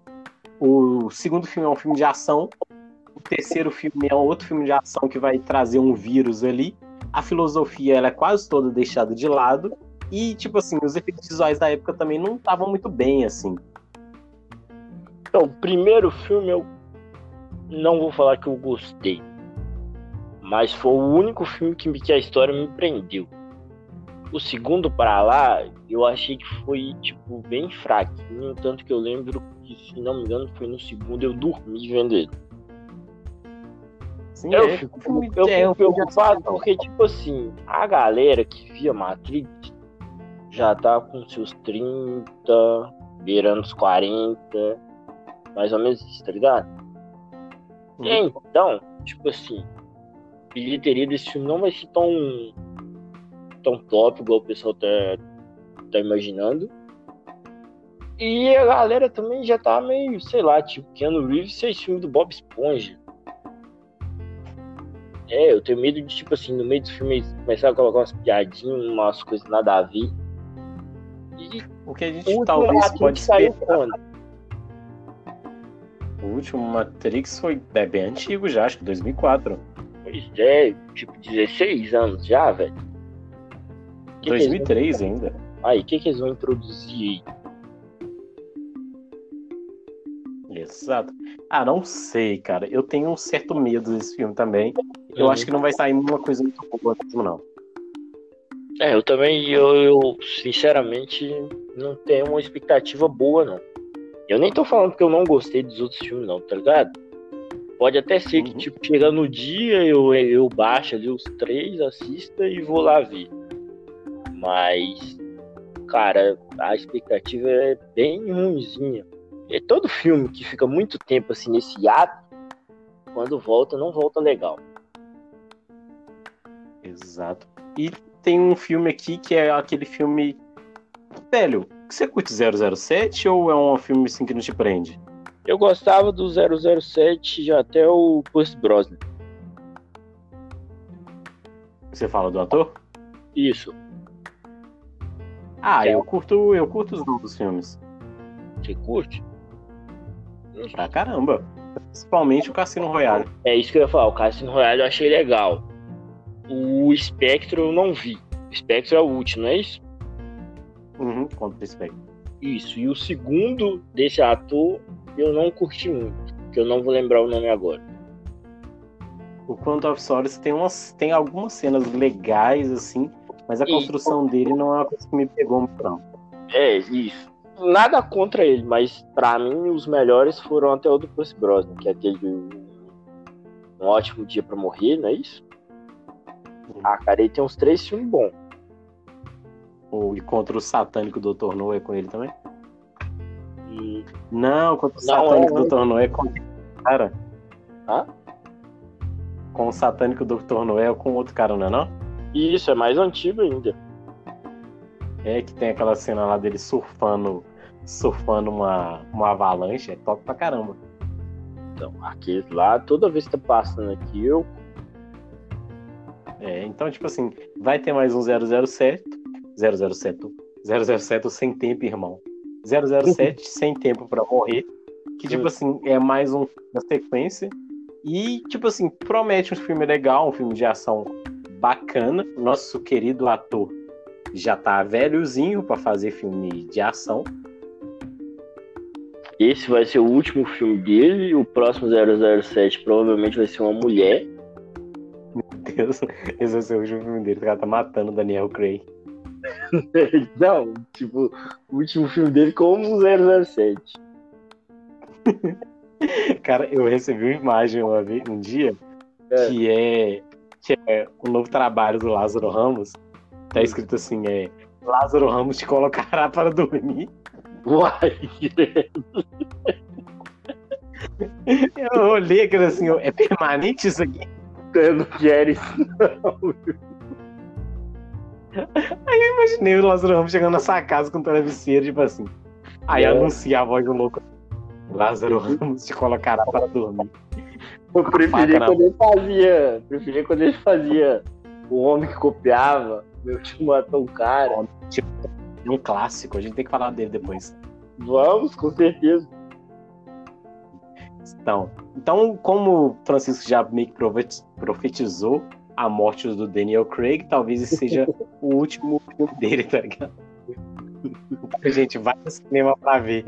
O segundo filme é um filme de ação, o terceiro filme é outro filme de ação que vai trazer um vírus ali. A filosofia ela é quase toda deixada de lado. E, tipo assim, os efeitos visuais da época também não estavam muito bem, assim. Então, o primeiro filme eu não vou falar que eu gostei. Mas foi o único filme que, que a história me prendeu. O segundo pra lá, eu achei que foi, tipo, bem fraquinho. Tanto que eu lembro que, se não me engano, foi no segundo eu dormi vendo ele. Sim, Eu é, fico, eu é fico de preocupado ação. porque, tipo assim, a galera que via Matrix já tá com seus 30, beirando os 40, mais ou menos isso, tá ligado? Uhum. Então, tipo assim, bilheteria desse filme não vai ser tão, tão top igual o pessoal tá, tá imaginando. E a galera também já tá meio, sei lá, tipo, Keanu Reeves fez filme do Bob Esponja. É, eu tenho medo de, tipo assim, no meio do filme eles começar a colocar umas piadinhas, umas coisas nada a ver. E O que a gente talvez pode saiu esperar. quando? O último Matrix foi é bem antigo já, acho que 2004. Pois é, tipo, 16 anos já, velho. Que que eles vão- 2003 ainda. Aí, o que, que eles vão introduzir aí? Exato. Ah, não sei, cara. Eu tenho um certo medo desse filme também. Eu Uhum. acho que não vai sair uma coisa muito boa mesmo, não. É, eu também, eu, eu, sinceramente não tenho uma expectativa boa, não. Eu nem tô falando que eu não gostei dos outros filmes, não, tá ligado? Pode até ser que, Uhum. tipo, chegando no dia, eu, eu baixo ali os três, assista e vou lá ver. Mas, cara, a expectativa é bem ruimzinha. É todo filme que fica muito tempo assim nesse ato, quando volta, não volta legal. Exato. E tem um filme aqui que é aquele filme. Velho, você curte 007 ou é um filme assim que não te prende? Eu gostava do 007 já até o Pierce Brosnan. Você fala do ator? Isso. Ah, É. eu curto, eu curto os novos filmes. Você curte? Pra caramba. Principalmente o Cassino Royale. É isso que eu ia falar. O Cassino Royale eu achei legal. O Spectro eu não vi. O Spectro é o último, não é isso? Contra. Isso. E o segundo desse ator eu não curti muito. Que eu não vou lembrar o nome agora. O Quantum of Solace tem, umas, tem algumas cenas legais, assim, mas a E- construção dele não é uma coisa que me pegou muito, não. É, isso. Nada contra ele, mas pra mim os melhores foram até o do Pierce Brosnan, que é aquele Um Ótimo Dia pra Morrer, não é isso? Ah, cara, ele tem uns três filmes bons. O satânico Dr. No é com ele também? E Não, contra o Não, satânico é- Dr. Noé com cara. Hã? Com o satânico Dr. Noé com outro cara, não é não? isso é mais antigo ainda. É que tem aquela cena lá dele surfando surfando uma, uma avalanche, é top pra caramba. Então, aquele lá, toda vez que tá passando aqui, eu. É, então, tipo assim, vai ter mais um 007, 007, 007 sem tempo, irmão. 007 sem tempo pra morrer, que tipo assim, é mais um da sequência e tipo assim, promete um filme legal, um filme de ação bacana. Nosso querido ator já tá velhozinho pra fazer filme de ação. Esse vai ser o último filme dele, o próximo 007 provavelmente vai ser uma mulher. Meu Deus, esse vai ser o último filme dele, o cara tá matando o Daniel Craig. Não, tipo, o último filme dele como 007. Cara, eu recebi uma imagem uma vez, um dia É. que é que é o novo trabalho do Lázaro Ramos. Tá escrito assim, é Lázaro Ramos te colocará para dormir. Uai, Eu olhei aquilo assim, é permanente isso aqui? eu não quero isso. Eu imaginei o Lázaro Ramos chegando na sua casa com o travesseiro, tipo assim. Aí É. anuncia a voz do louco. Lázaro Ramos te colocará para dormir. Eu preferia quando ele fazia. Preferia quando ele fazia o homem que copiava. Meu tio matou um cara. É um clássico, a gente tem que falar dele depois. Vamos, com certeza. Então, então como o Francisco já meio que profet- profetizou a morte do Daniel Craig, talvez esse seja o último filme dele, tá ligado? Gente, vai no cinema pra ver.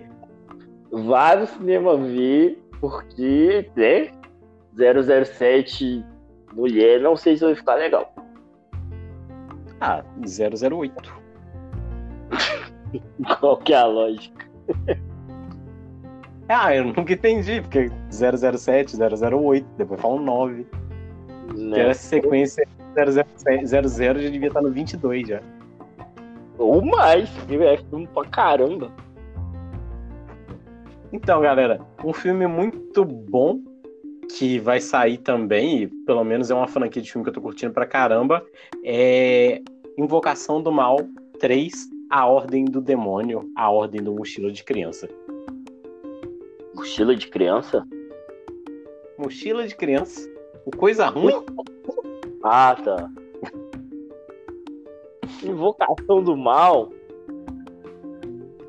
Vá no cinema ver, porque, né? 007 mulher, não sei se vai ficar legal. Ah, 008. Qual que é a lógica? Ah, eu nunca entendi, porque 007, 008, depois fala um 9. Né? Que era sequência 007, 00 já devia estar no 22 já. Ou mais, que é filme pra caramba. Então, galera, um filme muito bom que vai sair também, e pelo menos é uma franquia de filme que eu tô curtindo pra caramba, é Invocação do Mal 3, A Ordem do Demônio, A Ordem do Mochila de Criança. Mochila de criança? Mochila de Criança? O coisa ruim? Ah, tá. Invocação do Mal.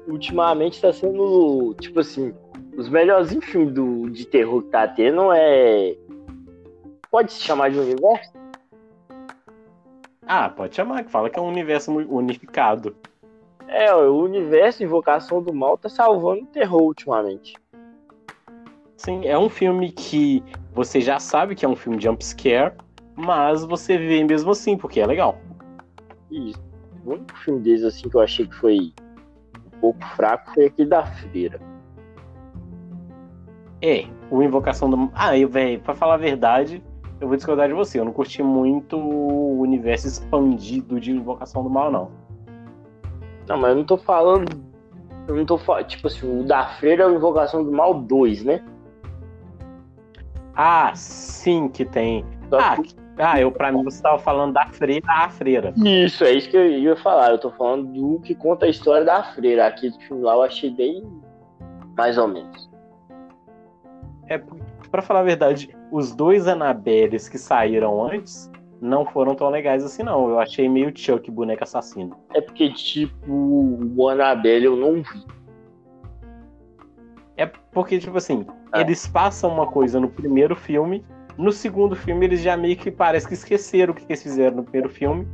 Ultimamente tá sendo, tipo assim, os melhores filmes do, de terror que tá tendo é. Pode se chamar de universo? Ah, pode chamar, que fala que é um universo unificado. É, o universo Invocação do Mal tá salvando o terror ultimamente. Sim, é um filme que você já sabe que é um filme de jumpscare, mas você vê mesmo assim, porque é legal. Isso. O único filme deles assim que eu achei que foi um pouco fraco foi aquele da Freira. É, o Invocação do. Ah, eu, velho, pra falar a verdade, eu vou discordar de você. Eu não curti muito o universo expandido de Invocação do Mal, não. Não, mas eu não tô falando. Eu não tô falando. Tipo assim, o da Freira é o Invocação do Mal 2, né? Ah, sim, que tem. Ah, que- ah, eu pra mim você tava falando da freira a freira. Isso, é isso que eu ia falar. Eu tô falando do que conta a história da Freira. Aquele filme lá eu achei bem. Mais ou menos. É, pra falar a verdade, os dois Anabeles que saíram antes não foram tão legais assim, não. Eu achei meio Chuck boneco assassino. É porque, tipo, o Annabelle eu não vi. É porque, tipo assim, É. eles passam uma coisa no primeiro filme, no segundo filme eles já meio que parece que esqueceram o que eles fizeram no primeiro filme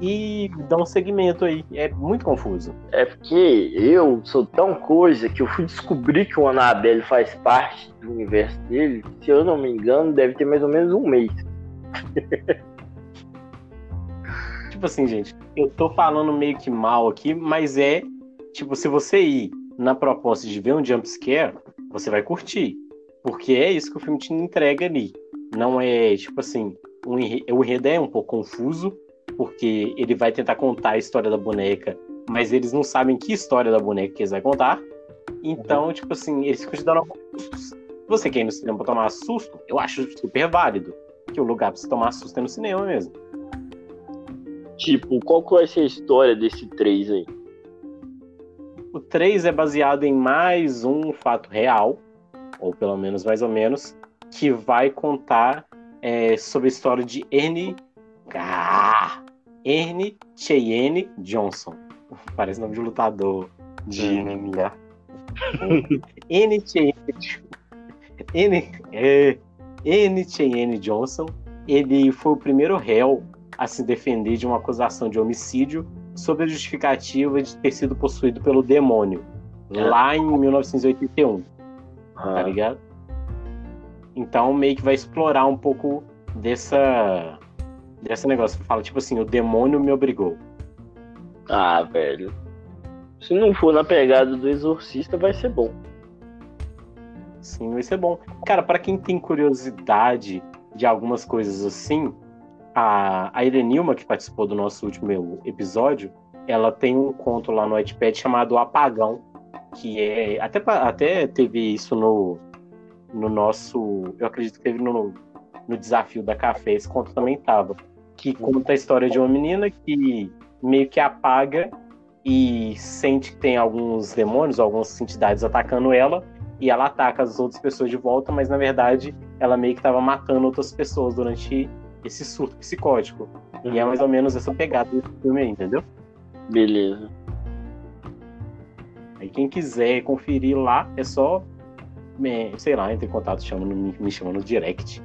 e dão um segmento aí. É muito confuso. É porque eu sou tão coisa que eu fui descobrir que o Annabelle faz parte do universo dele. Se eu não me engano, deve ter mais ou menos um mês. Tipo assim, gente, eu tô falando meio que mal aqui, mas é, tipo, se você ir na proposta de ver um jumpscare, você vai curtir. Porque é isso que o filme te entrega ali. Não é, tipo assim, um enre- o enredo é um pouco confuso, porque ele vai tentar contar a história da boneca, mas eles não sabem que história da boneca que eles vão contar. Então, tipo assim, eles ficam te dando sustos. Se você quer ir no cinema pra tomar susto, eu acho super válido. Que o lugar pra você tomar susto é no cinema mesmo. Tipo, qual que vai ser a história desse 3 aí? O 3 é baseado em mais um fato real, ou pelo menos mais ou menos, que vai contar é, sobre a história de Ernie. Ah, Ernie Cheyenne Johnson. Parece nome de lutador de MMA. Ernie Cheyenne. Ernie, é, Cheyenne Johnson. Ele foi o primeiro réu a se defender de uma acusação de homicídio sob a justificativa de ter sido possuído pelo demônio, lá em 1981, tá Ah, ligado? Então meio que vai explorar um pouco dessa desse negócio. Fala tipo assim, o demônio me obrigou. ah, velho. Se não for na pegada do Exorcista, vai ser bom. Sim, vai ser bom. Cara, pra quem tem curiosidade de algumas coisas assim, a, a Irenilma, que participou do nosso último episódio, ela tem um conto lá no Wattpad chamado Apagão, que é. Até, até teve isso no, no nosso. Eu acredito que teve no, no desafio da café, esse conto também tava. Que conta a história de uma menina que meio que apaga e sente que tem alguns demônios, algumas entidades atacando ela, e ela ataca as outras pessoas de volta, mas na verdade ela meio que estava matando outras pessoas durante esse surto psicótico. E é mais ou menos essa pegada desse filme aí, entendeu? Beleza. Aí quem quiser conferir lá, é só, é, sei lá, entre em contato, chama, me, me chama no direct.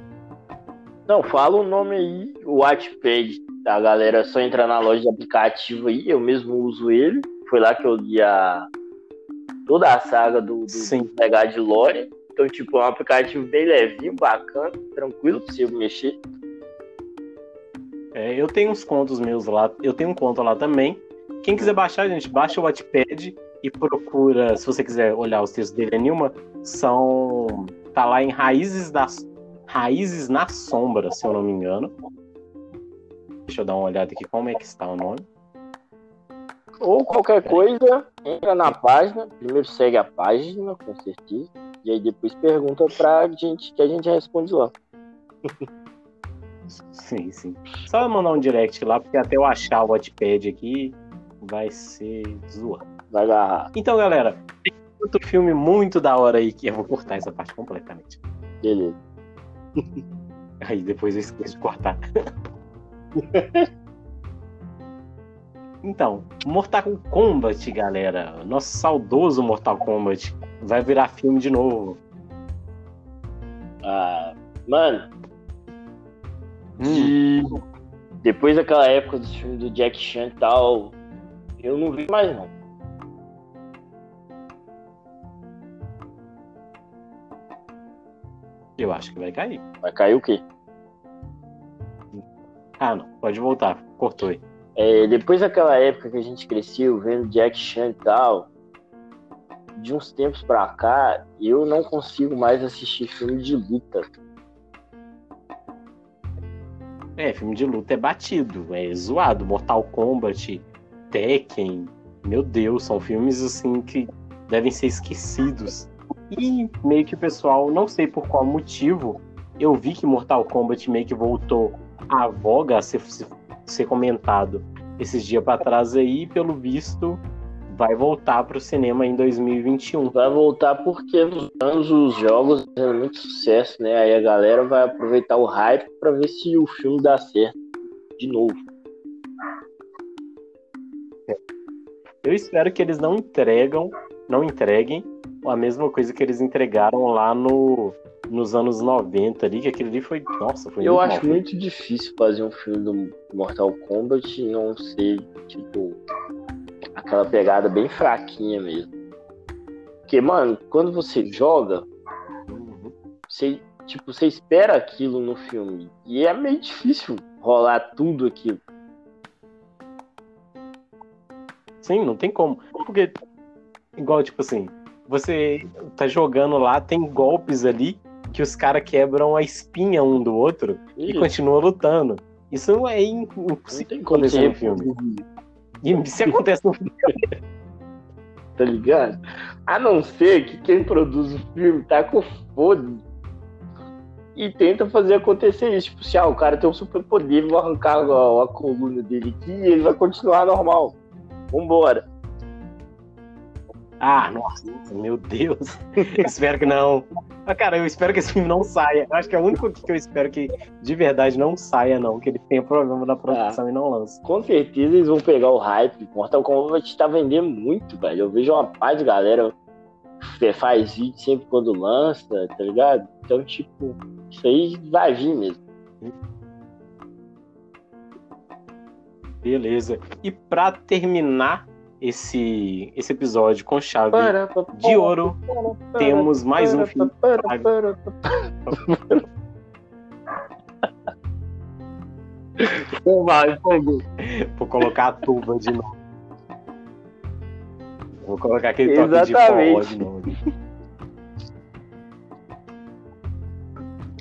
Não, fala o nome aí, o Wattpad. A galera só entra na loja de aplicativo aí, eu mesmo uso ele. Foi lá que eu li a... toda a saga do, do Sim. pegar de Lore. Então, tipo, é um aplicativo bem levinho, bacana, tranquilo pra você mexer. É, eu tenho uns contos meus lá, eu tenho um conto lá também. Quem quiser baixar, gente, baixa o Wattpad e procura, se você quiser olhar os textos dele, é Nilma, são. tá lá em Raízes das. Raízes na Sombra, se eu não me engano. Deixa eu dar uma olhada aqui como é que está o nome. Ou qualquer coisa, entra na página, primeiro segue a página, com certeza, e aí depois pergunta pra gente, que a gente responde lá. Sim, sim. Só mandar um direct lá, porque até eu achar o Wattpad aqui vai ser zoado. Vai agarrar. Então, galera, tem outro filme muito da hora aí que eu vou cortar essa parte completamente. Beleza. Aí depois eu esqueço de cortar. Então, Mortal Kombat, galera. Nosso saudoso Mortal Kombat vai virar filme de novo. Ah, mano, Hum, de- depois daquela época dos filmes do Jack Chan e tal, eu não vi mais não. Eu acho que vai cair. Vai cair o quê? Ah, não. Pode voltar. Cortou aí. É, depois daquela época que a gente cresceu vendo Jack Chan e tal, de uns tempos pra cá, eu não consigo mais assistir filme de luta. É, filme de luta é batido, é zoado. Mortal Kombat, Tekken, meu Deus, são filmes assim que devem ser esquecidos. E meio que o pessoal, não sei por qual motivo, eu vi que Mortal Kombat meio que voltou à voga a ser, ser comentado esses dias pra trás aí, pelo visto vai voltar pro cinema em 2021. Vai voltar porque nos anos os jogos fizeram muito sucesso, né? Aí a galera vai aproveitar o hype pra ver se o filme dá certo de novo. Eu espero que eles não entregam, não entreguem a mesma coisa que eles entregaram lá no, nos anos 90 ali, que aquele ali foi, nossa, foi Eu muito acho mal muito difícil fazer um filme do Mortal Kombat e não ser, tipo, aquela pegada bem fraquinha mesmo. Porque, mano, quando você joga, Uhum. você, tipo, você espera aquilo no filme. E é meio difícil rolar tudo aquilo. Sim, não tem como. Porque, igual, tipo assim, você tá jogando lá, tem golpes ali que os caras quebram a espinha um do outro e Isso, continuam lutando. Isso não é não impossível tem como acontecer no filme. E se acontece no filme, tá ligado? A não ser que quem produz o filme tá com foda e tenta fazer acontecer isso. Tipo, se ah, o cara tem um super poder, vou arrancar a, a coluna dele aqui e ele vai continuar normal. Vambora. Ah, nossa, meu Deus. espero que não. Ah, cara, eu espero que esse filme não saia. Eu acho que é o único que eu espero que de verdade não saia, não. Que ele tenha problema na produção e não lance. Com certeza eles vão pegar o hype. Mortal Kombat tá vendendo muito, velho. Eu vejo uma paz de galera que faz vídeo sempre quando lança, tá ligado? Então, tipo, isso aí vai vir mesmo. Beleza. E pra terminar esse, esse episódio com chave de ouro, temos mais um filme. Vai, fogo. Vou colocar a tuba de novo. Vou colocar aquele toque de Exatamente. forró de novo.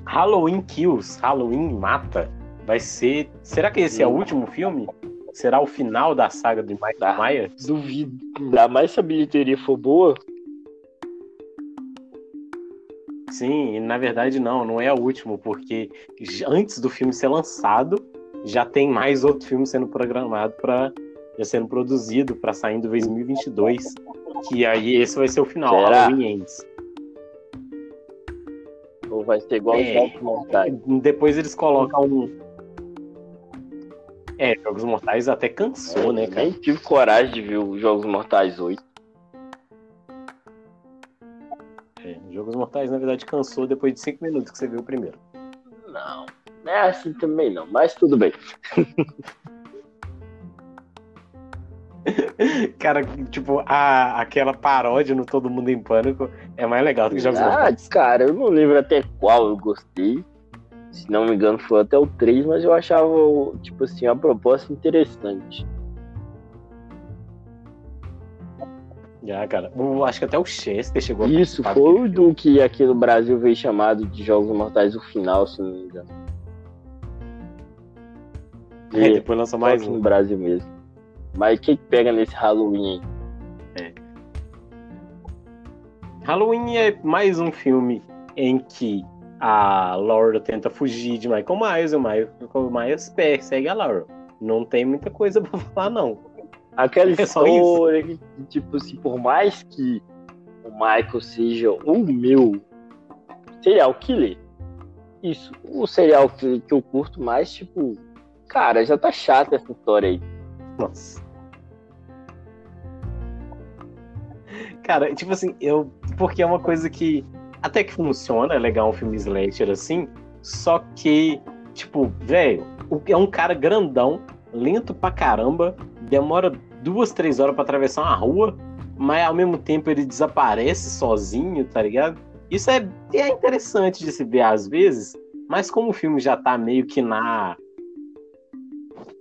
Halloween Kills, Halloween Mata. Vai ser. Será que esse é o Hum. último filme? Será o final da saga do Michael Ah. Myers? Duvido. Ainda mais se a bilheteria for boa. Sim, na verdade não, não é o último, porque antes do filme ser lançado, já tem mais outro filme sendo programado para já sendo produzido para sair em 2022, que aí esse vai ser o final, Será? Halloween Ends. Ou vai ser igual É. Mortais. Depois eles colocam um É, Jogos Mortais até cansou, né, cara? Nem tive coragem de ver os Jogos Mortais 8. É, Jogos Mortais na verdade cansou depois de cinco minutos que você viu o primeiro. Não. Não é assim também não, mas tudo bem. Cara, tipo, a, aquela paródia no Todo Mundo em Pânico é mais legal do que Jogos Ah, Mortais. cara, eu não lembro até qual eu gostei. Se não me engano, foi até o 3, mas eu achava, tipo assim, a proposta interessante. Já, cara. Eu acho que até o Chester chegou Isso, foi o do que aqui no Brasil veio chamado de Jogos Mortais o final, se não me engano. É, depois lançou mais um. no Brasil mesmo. Mas o que que pega nesse Halloween aí? Halloween é mais um filme em que a Laura tenta fugir de Michael Myers e o Michael Myers persegue a Laura. Não tem muita coisa pra falar, não. Aquela É história que, tipo assim, por mais que o Michael seja o meu serial killer, isso, o serial killer que eu curto mais, tipo, cara, já tá chata essa história aí. Nossa. Cara, tipo assim, eu. Porque é uma coisa que até que funciona, é legal um filme slasher assim, só que, tipo, velho, é um cara grandão, lento pra caramba, demora duas, três horas pra atravessar uma rua, mas ao mesmo tempo ele desaparece sozinho, tá ligado? Isso é, é interessante de se ver às vezes, mas como o filme já tá meio que na.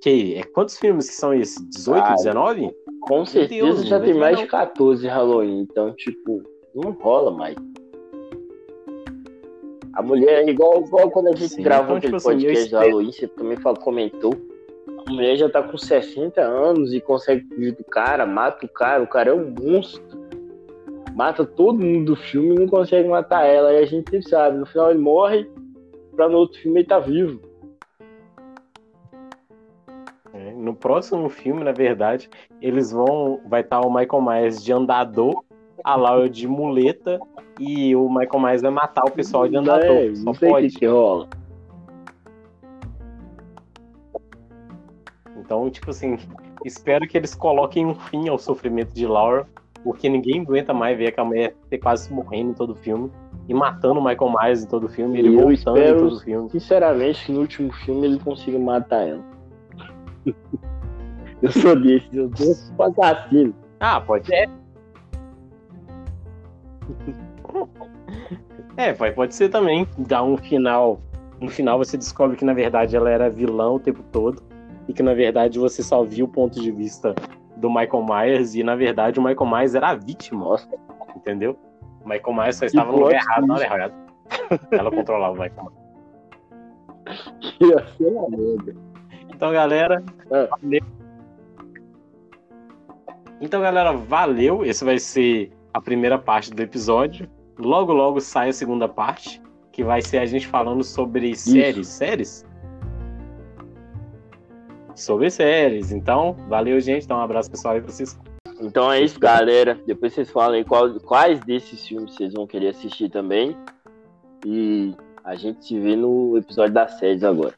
Que, é, quantos filmes que são esses? 18, Ah, 19? Com certeza Deus, já tem vejo mais de 14 Halloween, então, tipo, não rola mais. A mulher, igual, igual quando a gente Sim, gravou então, aquele tipo assim, podcast de espero- Halloween, você também falou, comentou. A mulher já tá com 60 anos e consegue fugir do cara, mata o cara, o cara é um monstro. Mata todo mundo do filme e não consegue matar ela. E a gente sempre sabe, no final ele morre, pra no outro filme ele tá vivo. É, No próximo filme, na verdade, eles vão. Vai estar o Michael Myers de andador, a Laura de muleta, e o Michael Myers vai matar o pessoal de andador. É, só pode. que, que rola. Então, tipo assim, espero que eles coloquem um fim ao sofrimento de Laura, porque ninguém aguenta mais ver a mulher ter quase morrendo em todo o filme e matando o Michael Myers em todo o filme, ele E eu voltando em espero- todo o filme. Sinceramente, que no último filme ele consiga matar ela. eu sou desse, eu sou assassino. Ah, pode ser. É, vai- pode ser também. Dar um final. No final você descobre que na verdade ela era vilã o tempo todo. E que na verdade você só viu o ponto de vista do Michael Myers. E na verdade o Michael Myers era a vítima, entendeu? O Michael Myers só estava no lugar errado na hora errada. Ela controlava o Michael Myers. que ia ser uma merda. Então, galera. É. valeu. Então, galera, valeu. Esse vai ser a primeira parte do episódio. Logo, logo sai a segunda parte, que vai ser a gente falando sobre séries. Séries? Sobre séries. Então, valeu, gente. Então, um abraço, pessoal, aí pra vocês. Então é isso, galera. Depois vocês falam aí qual- quais desses filmes vocês vão querer assistir também. E a gente se vê no episódio das séries agora.